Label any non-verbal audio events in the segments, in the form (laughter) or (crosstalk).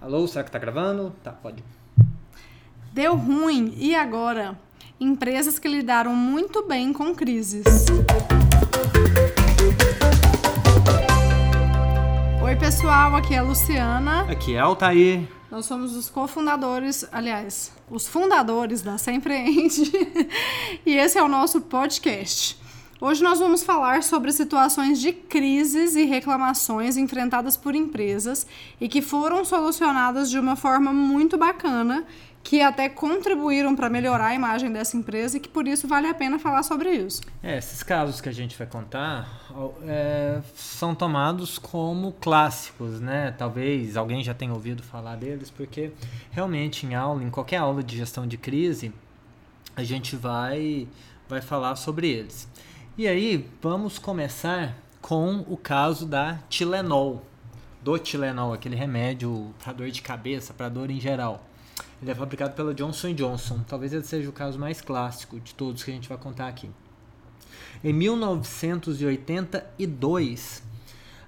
Alô, será que tá gravando? Tá, pode. Deu ruim e agora? Empresas que lidaram muito bem com crises. Oi, pessoal, aqui é a Luciana. Aqui é Altair. Nós somos os cofundadores, aliás, os fundadores da Sempreende. (laughs) e esse é o nosso podcast. Hoje nós vamos falar sobre situações de crises e reclamações enfrentadas por empresas e que foram solucionadas de uma forma muito bacana, que até contribuíram para melhorar a imagem dessa empresa e que por isso vale a pena falar sobre isso. É, esses casos que a gente vai contar é, são tomados como clássicos, né? Talvez alguém já tenha ouvido falar deles, porque realmente em aula, em qualquer aula de gestão de crise, a gente vai, vai falar sobre eles. E aí, vamos começar com o caso da Tilenol. Do Tilenol, aquele remédio para dor de cabeça, para dor em geral. Ele é fabricado pela Johnson Johnson. Talvez ele seja o caso mais clássico de todos que a gente vai contar aqui. Em 1982,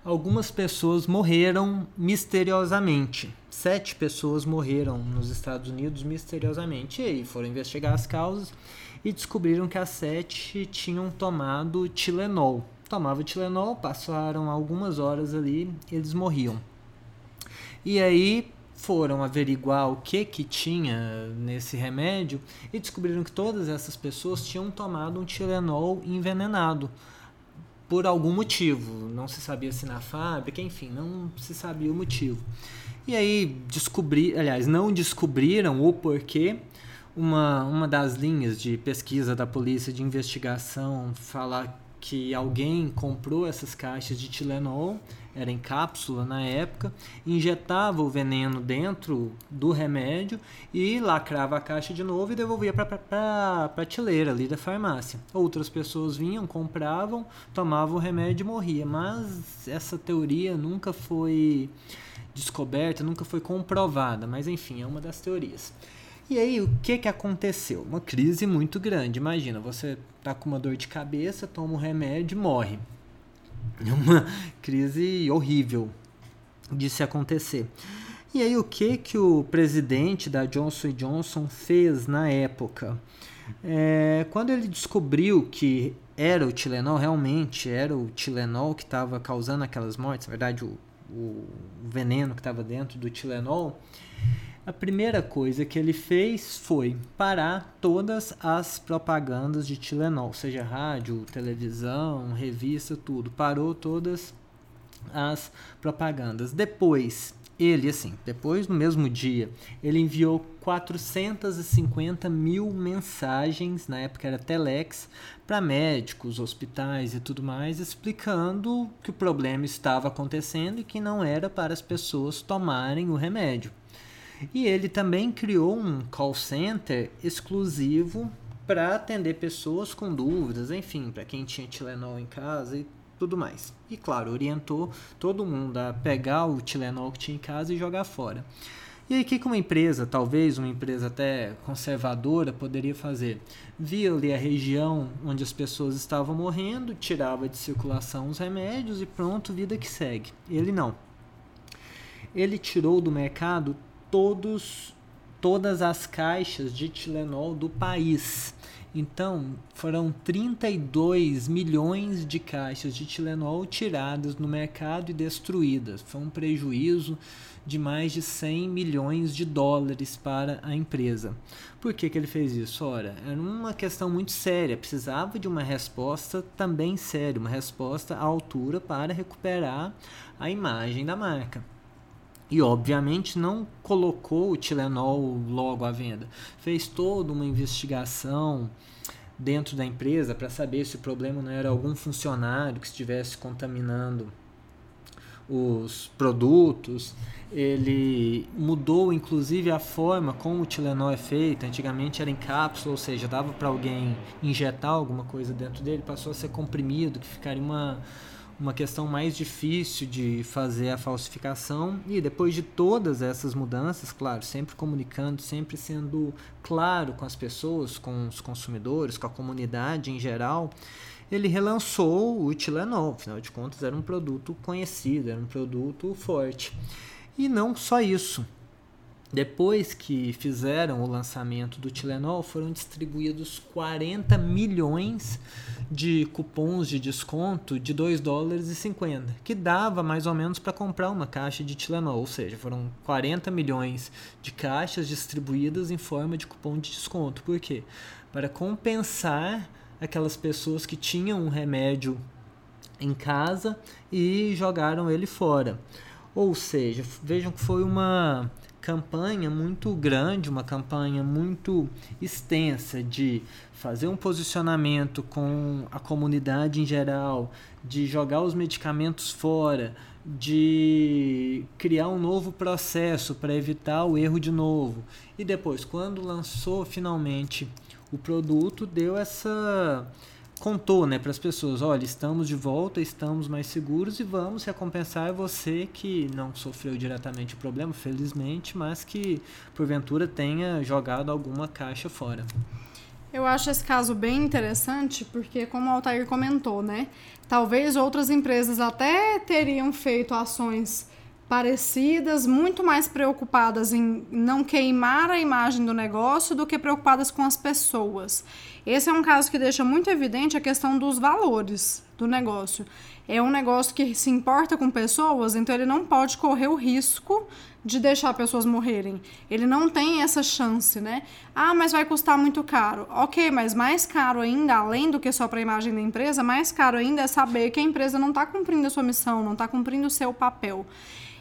algumas pessoas morreram misteriosamente. Sete pessoas morreram nos Estados Unidos misteriosamente. E aí foram investigar as causas e descobriram que as sete tinham tomado Tilenol. Tomava Tilenol, passaram algumas horas ali, eles morriam. E aí foram averiguar o que que tinha nesse remédio e descobriram que todas essas pessoas tinham tomado um Tilenol envenenado por algum motivo. Não se sabia se na fábrica, enfim, não se sabia o motivo. E aí descobri, aliás, não descobriram o porquê, uma, uma das linhas de pesquisa da polícia de investigação fala que alguém comprou essas caixas de Tilenol, era em cápsula na época, injetava o veneno dentro do remédio e lacrava a caixa de novo e devolvia para a prateleira ali da farmácia. Outras pessoas vinham, compravam, tomavam o remédio e morria. Mas essa teoria nunca foi descoberta, nunca foi comprovada, mas enfim, é uma das teorias. E aí, o que, que aconteceu? Uma crise muito grande. Imagina, você tá com uma dor de cabeça, toma um remédio e morre. É uma crise horrível de se acontecer. E aí, o que, que o presidente da Johnson Johnson fez na época? É, quando ele descobriu que era o Tilenol, realmente era o Tilenol que estava causando aquelas mortes, na verdade, o, o veneno que estava dentro do Tilenol, a primeira coisa que ele fez foi parar todas as propagandas de Tilenol, seja rádio, televisão, revista, tudo. Parou todas as propagandas. Depois, ele, assim, depois no mesmo dia, ele enviou 450 mil mensagens, na época era Telex, para médicos, hospitais e tudo mais, explicando que o problema estava acontecendo e que não era para as pessoas tomarem o remédio. E ele também criou um call center exclusivo para atender pessoas com dúvidas, enfim, para quem tinha Tilenol em casa e tudo mais. E claro, orientou todo mundo a pegar o Tilenol que tinha em casa e jogar fora. E aí, o que uma empresa, talvez uma empresa até conservadora, poderia fazer? Via ali a região onde as pessoas estavam morrendo, tirava de circulação os remédios e pronto, vida que segue. Ele não. Ele tirou do mercado todos, todas as caixas de Tilenol do país. Então, foram 32 milhões de caixas de Tilenol tiradas no mercado e destruídas. Foi um prejuízo de mais de 100 milhões de dólares para a empresa. Por que, que ele fez isso? Ora, era uma questão muito séria, precisava de uma resposta também séria, uma resposta à altura para recuperar a imagem da marca. E obviamente não colocou o Tilenol logo à venda. Fez toda uma investigação dentro da empresa para saber se o problema não era algum funcionário que estivesse contaminando os produtos. Ele mudou inclusive a forma como o Tilenol é feito. Antigamente era em cápsula, ou seja, dava para alguém injetar alguma coisa dentro dele, passou a ser comprimido, que ficaria uma uma questão mais difícil de fazer a falsificação. E depois de todas essas mudanças, claro, sempre comunicando, sempre sendo claro com as pessoas, com os consumidores, com a comunidade em geral, ele relançou o Tilenol, afinal de contas era um produto conhecido, era um produto forte. E não só isso, Depois que fizeram o lançamento do Tilenol, foram distribuídos 40 milhões de cupons de desconto de 2 dólares e 50, que dava mais ou menos para comprar uma caixa de Tilenol, ou seja, foram 40 milhões de caixas distribuídas em forma de cupom de desconto. Por quê? Para compensar aquelas pessoas que tinham um remédio em casa e jogaram ele fora. Ou seja, vejam que foi uma campanha muito grande, uma campanha muito extensa de fazer um posicionamento com a comunidade em geral, de jogar os medicamentos fora, de criar um novo processo para evitar o erro de novo. E depois, quando lançou finalmente o produto, deu essa contou né, para as pessoas, olha, estamos de volta, estamos mais seguros e vamos recompensar você que não sofreu diretamente o problema, felizmente, mas que porventura tenha jogado alguma caixa fora. Eu acho esse caso bem interessante porque, como o Altair comentou, né, talvez outras empresas até teriam feito ações parecidas, muito mais preocupadas em não queimar a imagem do negócio do que preocupadas com as pessoas. Esse é um caso que deixa muito evidente a questão dos valores do negócio. É um negócio que se importa com pessoas, então ele não pode correr o risco de deixar pessoas morrerem. Ele não tem essa chance, né? Ah, mas vai custar muito caro. Ok, mas mais caro ainda, além do que só para a imagem da empresa, mais caro ainda é saber que a empresa não está cumprindo a sua missão, não está cumprindo o seu papel.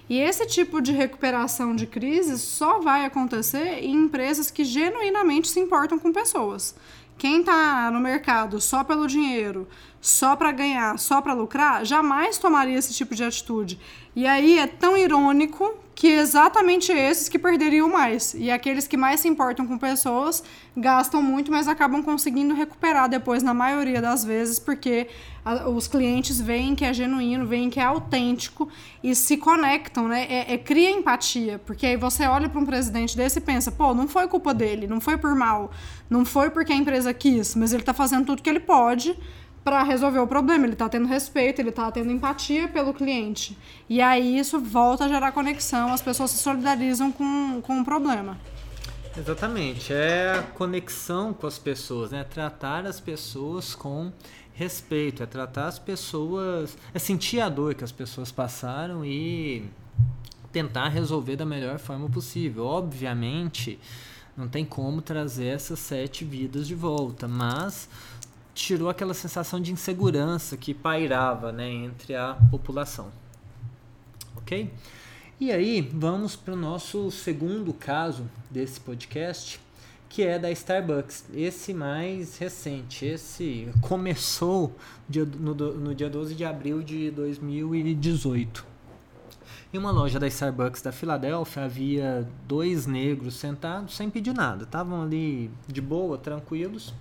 E esse tipo de recuperação de crise só vai acontecer em empresas que genuinamente se importam com pessoas. Quem está no mercado só pelo dinheiro, só para ganhar, só para lucrar, jamais tomaria esse tipo de atitude. E aí é tão irônico que exatamente esses que perderiam mais. E aqueles que mais se importam com pessoas gastam muito, mas acabam conseguindo recuperar depois, na maioria das vezes, porque a, os clientes veem que é genuíno, veem que é autêntico e se conectam, né? É, é cria empatia, porque aí você olha para um presidente desse e pensa, pô, não foi culpa dele, não foi por mal, não foi porque a empresa quis, mas ele está fazendo tudo que ele pode para resolver o problema. Ele está tendo respeito, ele está tendo empatia pelo cliente. E aí isso volta a gerar conexão, as pessoas se solidarizam com, com o problema. Exatamente, é a conexão com as pessoas, né? Tratar as pessoas com respeito, é tratar as pessoas, é sentir a dor que as pessoas passaram e tentar resolver da melhor forma possível. Obviamente, não tem como trazer essas sete vidas de volta, mas tirou aquela sensação de insegurança que pairava né, entre a população. Ok? E aí, vamos para o nosso segundo caso desse podcast, que é da Starbucks. Esse mais recente. Esse começou no, no dia 12 de abril de 2018. Em uma loja da Starbucks da Filadélfia havia dois negros sentados sem pedir nada. Estavam ali de boa, tranquilos.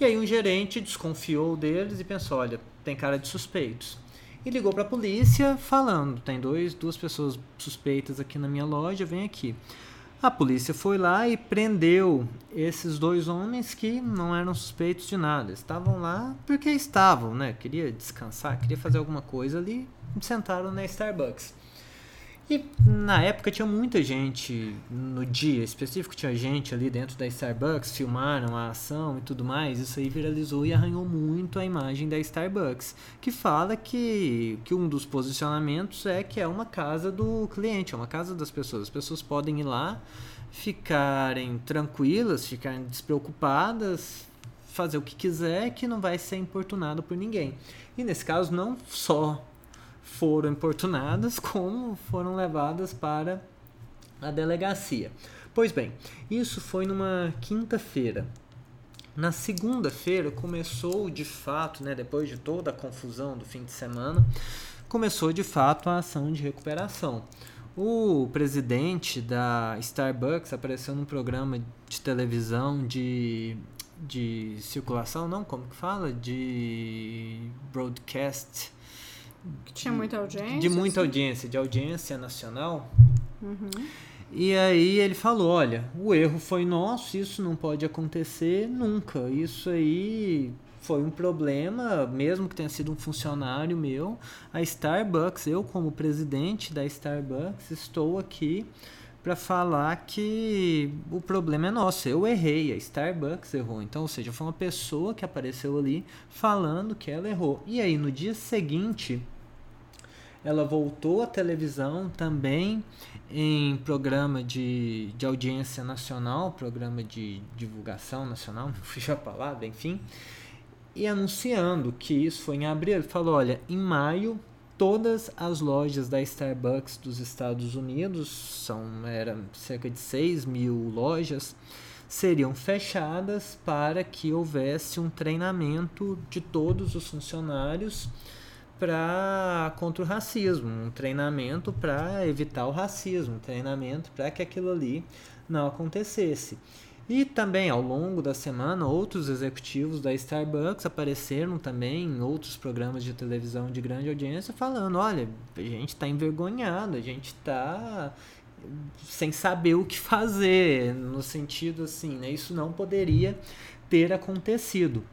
E aí um gerente desconfiou deles e pensou, olha, tem cara de suspeitos. E ligou para a polícia falando, tem dois, duas pessoas suspeitas aqui na minha loja, vem aqui. A polícia foi lá e prendeu esses dois homens que não eram suspeitos de nada. Estavam lá porque estavam, né? Queria descansar, queria fazer alguma coisa ali, sentaram na Starbucks. E na época tinha muita gente, no dia específico tinha gente ali dentro da Starbucks, filmaram a ação e tudo mais. Isso aí viralizou e arranhou muito a imagem da Starbucks, que fala que, que um dos posicionamentos é que é uma casa do cliente, é uma casa das pessoas. As pessoas podem ir lá, ficarem tranquilas, ficarem despreocupadas, fazer o que quiser, que não vai ser importunado por ninguém. E nesse caso, não só foram importunadas, (laughs) como foram levadas para a delegacia. Pois bem, isso foi numa quinta-feira. Na segunda-feira começou de fato, né, depois de toda a confusão do fim de semana, começou de fato a ação de recuperação. O presidente da Starbucks apareceu num programa de televisão de, de circulação, não, como que fala? De broadcast que tinha muita audiência. De muita assim. audiência, de audiência nacional. Uhum. E aí ele falou: olha, o erro foi nosso, isso não pode acontecer nunca. Isso aí foi um problema, mesmo que tenha sido um funcionário meu. A Starbucks, eu como presidente da Starbucks, estou aqui para falar que o problema é nosso. Eu errei, a Starbucks errou. Então, ou seja, foi uma pessoa que apareceu ali falando que ela errou. E aí, no dia seguinte, ela voltou à televisão também em programa de, de audiência nacional, programa de divulgação nacional, não fui a palavra, enfim, e anunciando que isso foi em abril. Ele falou: olha, em maio todas as lojas da Starbucks dos Estados Unidos, são era cerca de 6 mil lojas, seriam fechadas para que houvesse um treinamento de todos os funcionários para contra o racismo, um treinamento para evitar o racismo, um treinamento para que aquilo ali não acontecesse. E também ao longo da semana, outros executivos da Starbucks apareceram também em outros programas de televisão de grande audiência falando: olha, a gente está envergonhado, a gente está sem saber o que fazer, no sentido assim, né? Isso não poderia ter acontecido.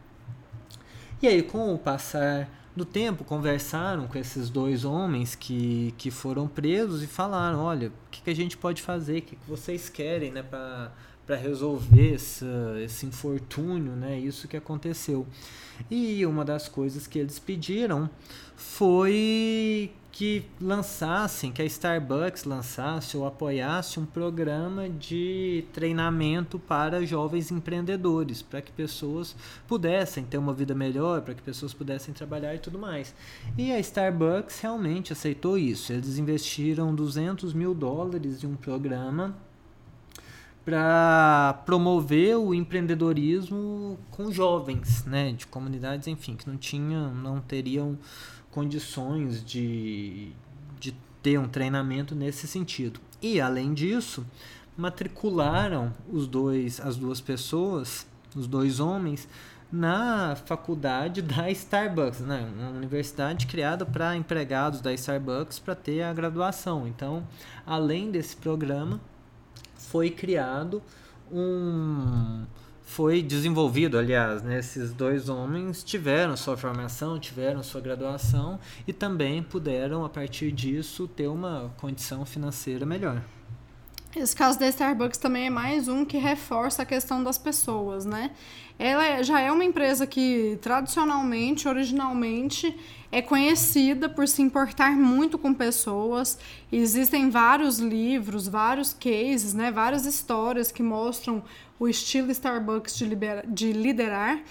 E aí, com o passar do tempo, conversaram com esses dois homens que, que foram presos e falaram: olha, o que, que a gente pode fazer, o que, que vocês querem, né, para resolver essa, esse infortúnio, né? Isso que aconteceu. E uma das coisas que eles pediram foi que lançassem, que a Starbucks lançasse ou apoiasse um programa de treinamento para jovens empreendedores, para que pessoas pudessem ter uma vida melhor, para que pessoas pudessem trabalhar e tudo mais. E a Starbucks realmente aceitou isso. Eles investiram 200 mil dólares em um programa para promover o empreendedorismo com jovens, né, de comunidades, enfim, que não tinham, não teriam condições de, de ter um treinamento nesse sentido. E além disso, matricularam os dois, as duas pessoas, os dois homens, na faculdade da Starbucks, né? uma universidade criada para empregados da Starbucks para ter a graduação. Então, além desse programa, foi criado um foi desenvolvido, aliás, né? esses dois homens tiveram sua formação, tiveram sua graduação e também puderam, a partir disso, ter uma condição financeira melhor. Esse caso da Starbucks também é mais um que reforça a questão das pessoas, né? Ela é, já é uma empresa que tradicionalmente, originalmente, é conhecida por se importar muito com pessoas. Existem vários livros, vários cases, né? Várias histórias que mostram o estilo Starbucks de, libera, de liderar.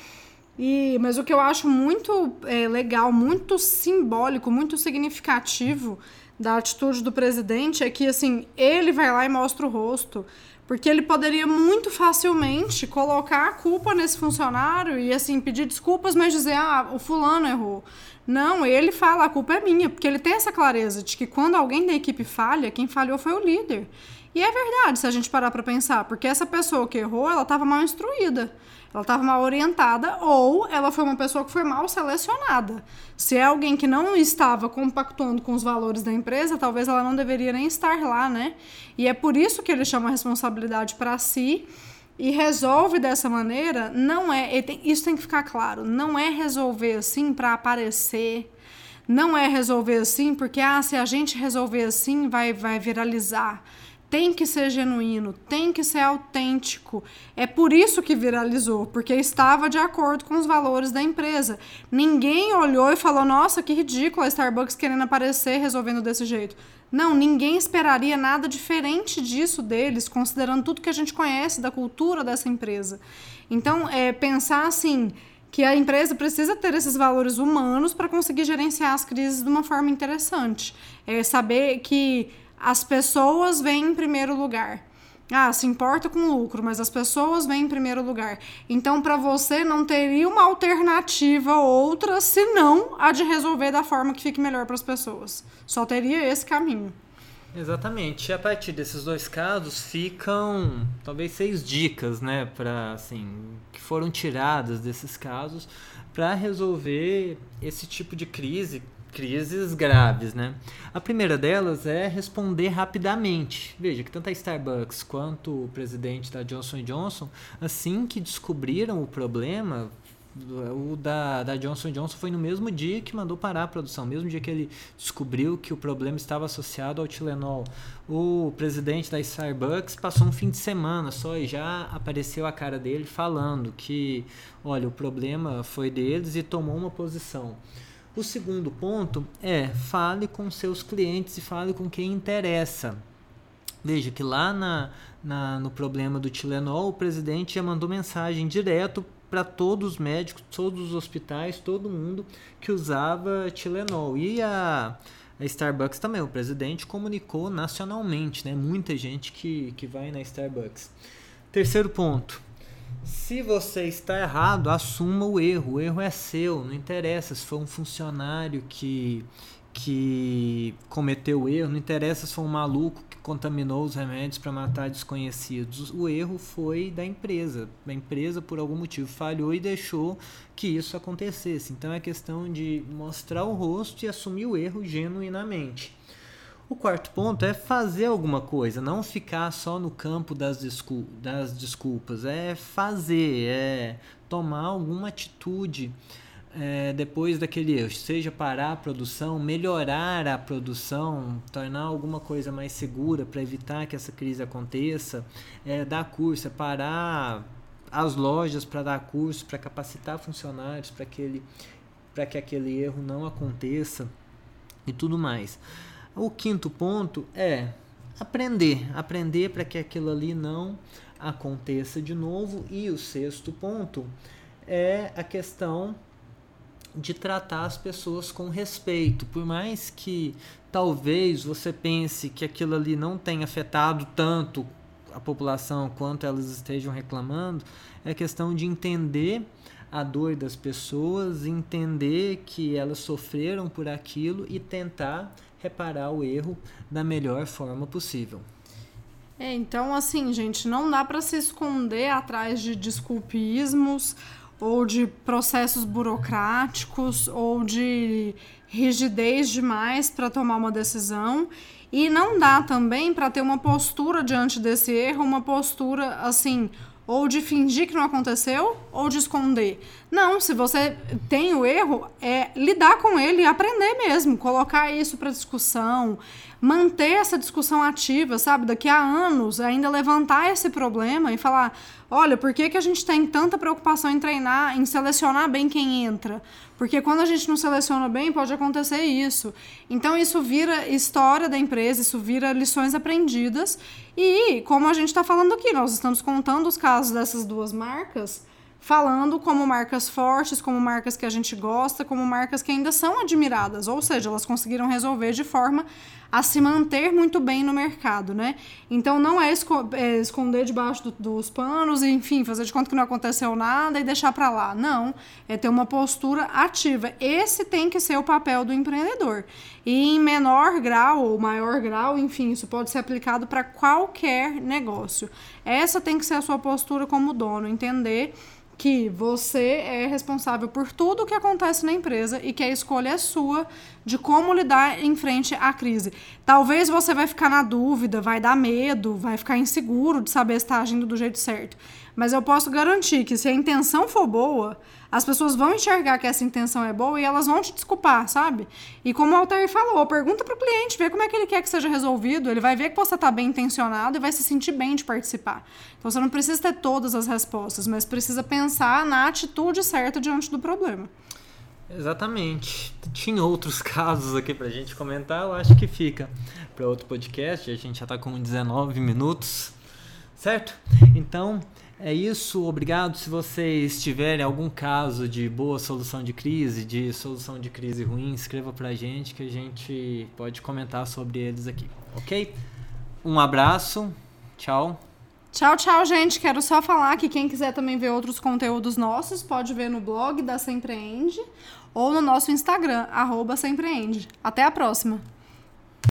E, mas o que eu acho muito é, legal, muito simbólico, muito significativo da atitude do presidente é que, assim, ele vai lá e mostra o rosto. Porque ele poderia muito facilmente colocar a culpa nesse funcionário e, assim, pedir desculpas, mas dizer, ah, o fulano errou. Não, ele fala, a culpa é minha, porque ele tem essa clareza de que quando alguém da equipe falha, quem falhou foi o líder. E é verdade, se a gente parar para pensar, porque essa pessoa que errou, ela estava mal instruída ela estava mal orientada ou ela foi uma pessoa que foi mal selecionada. Se é alguém que não estava compactuando com os valores da empresa, talvez ela não deveria nem estar lá, né? E é por isso que ele chama a responsabilidade para si e resolve dessa maneira. Não é, isso tem que ficar claro, não é resolver assim para aparecer. Não é resolver assim porque ah, se a gente resolver assim vai vai viralizar tem que ser genuíno, tem que ser autêntico. É por isso que viralizou, porque estava de acordo com os valores da empresa. Ninguém olhou e falou: nossa, que ridículo a Starbucks querendo aparecer resolvendo desse jeito. Não, ninguém esperaria nada diferente disso deles, considerando tudo que a gente conhece da cultura dessa empresa. Então, é pensar assim que a empresa precisa ter esses valores humanos para conseguir gerenciar as crises de uma forma interessante. É saber que as pessoas vêm em primeiro lugar. Ah, se importa com lucro, mas as pessoas vêm em primeiro lugar. Então, para você, não teria uma alternativa outra senão a de resolver da forma que fique melhor para as pessoas. Só teria esse caminho. Exatamente. E a partir desses dois casos ficam talvez seis dicas, né, para assim, que foram tiradas desses casos para resolver esse tipo de crise crises graves, né? A primeira delas é responder rapidamente. Veja que tanto a Starbucks quanto o presidente da Johnson Johnson, assim que descobriram o problema, O da, da Johnson Johnson foi no mesmo dia que mandou parar a produção, mesmo dia que ele descobriu que o problema estava associado ao Tilenol. O presidente da Starbucks passou um fim de semana só e já apareceu a cara dele falando que, olha, o problema foi deles e tomou uma posição. O segundo ponto é fale com seus clientes e fale com quem interessa. Veja que lá na, na, no problema do Tilenol, o presidente já mandou mensagem direto para todos os médicos, todos os hospitais, todo mundo que usava Tilenol. E a, a Starbucks também, o presidente comunicou nacionalmente, né? Muita gente que, que vai na Starbucks. Terceiro ponto, se você está errado, assuma o erro. O erro é seu, não interessa se foi um funcionário que, que cometeu o erro, não interessa se foi um maluco que contaminou os remédios para matar desconhecidos. O erro foi da empresa. A empresa, por algum motivo, falhou e deixou que isso acontecesse. Então é questão de mostrar o rosto e assumir o erro genuinamente. O quarto ponto é fazer alguma coisa, não ficar só no campo das, descul das desculpas, é fazer, é tomar alguma atitude é, depois daquele erro, seja parar a produção, melhorar a produção, tornar alguma coisa mais segura para evitar que essa crise aconteça, é, dar curso, é parar as lojas para dar curso, para capacitar funcionários para que, que aquele erro não aconteça e tudo mais. O quinto ponto é aprender, aprender para que aquilo ali não aconteça de novo. E o sexto ponto é a questão de tratar as pessoas com respeito, por mais que talvez você pense que aquilo ali não tenha afetado tanto a população quanto elas estejam reclamando, é questão de entender a dor das pessoas, entender que elas sofreram por aquilo e tentar reparar o erro da melhor forma possível. É, então assim, gente, não dá para se esconder atrás de desculpismos ou de processos burocráticos ou de rigidez demais para tomar uma decisão. E não dá também para ter uma postura diante desse erro, uma postura assim, ou de fingir que não aconteceu, ou de esconder. Não, se você tem o erro, é lidar com ele e aprender mesmo, colocar isso para discussão, manter essa discussão ativa, sabe? Daqui a anos, ainda levantar esse problema e falar: olha, por que, que a gente tem tanta preocupação em treinar, em selecionar bem quem entra? Porque quando a gente não seleciona bem, pode acontecer isso. Então, isso vira história da empresa, isso vira lições aprendidas. E, como a gente está falando aqui, nós estamos contando os casos dessas duas marcas falando como marcas fortes, como marcas que a gente gosta, como marcas que ainda são admiradas, ou seja, elas conseguiram resolver de forma a se manter muito bem no mercado, né? Então não é, é esconder debaixo do, dos panos enfim, fazer de conta que não aconteceu nada e deixar para lá. Não, é ter uma postura ativa. Esse tem que ser o papel do empreendedor. E em menor grau ou maior grau, enfim, isso pode ser aplicado para qualquer negócio. Essa tem que ser a sua postura como dono, entender que você é responsável por tudo o que acontece na empresa e que a escolha é sua de como lidar em frente à crise. Talvez você vai ficar na dúvida, vai dar medo, vai ficar inseguro de saber se está agindo do jeito certo. Mas eu posso garantir que se a intenção for boa, as pessoas vão enxergar que essa intenção é boa e elas vão te desculpar, sabe? E como o Altair falou, pergunta pro cliente, vê como é que ele quer que seja resolvido, ele vai ver que você tá bem intencionado e vai se sentir bem de participar. Então você não precisa ter todas as respostas, mas precisa pensar na atitude certa diante do problema. Exatamente. Tinha outros (laughs) casos aqui pra gente comentar, eu acho que fica para outro podcast, a gente já tá com 19 minutos, certo? Então, é isso, obrigado. Se vocês tiverem algum caso de boa solução de crise, de solução de crise ruim, escreva pra gente que a gente pode comentar sobre eles aqui, ok? Um abraço, tchau. Tchau, tchau, gente. Quero só falar que quem quiser também ver outros conteúdos nossos, pode ver no blog da Sempreende ou no nosso Instagram, arroba Sempreende. Até a próxima!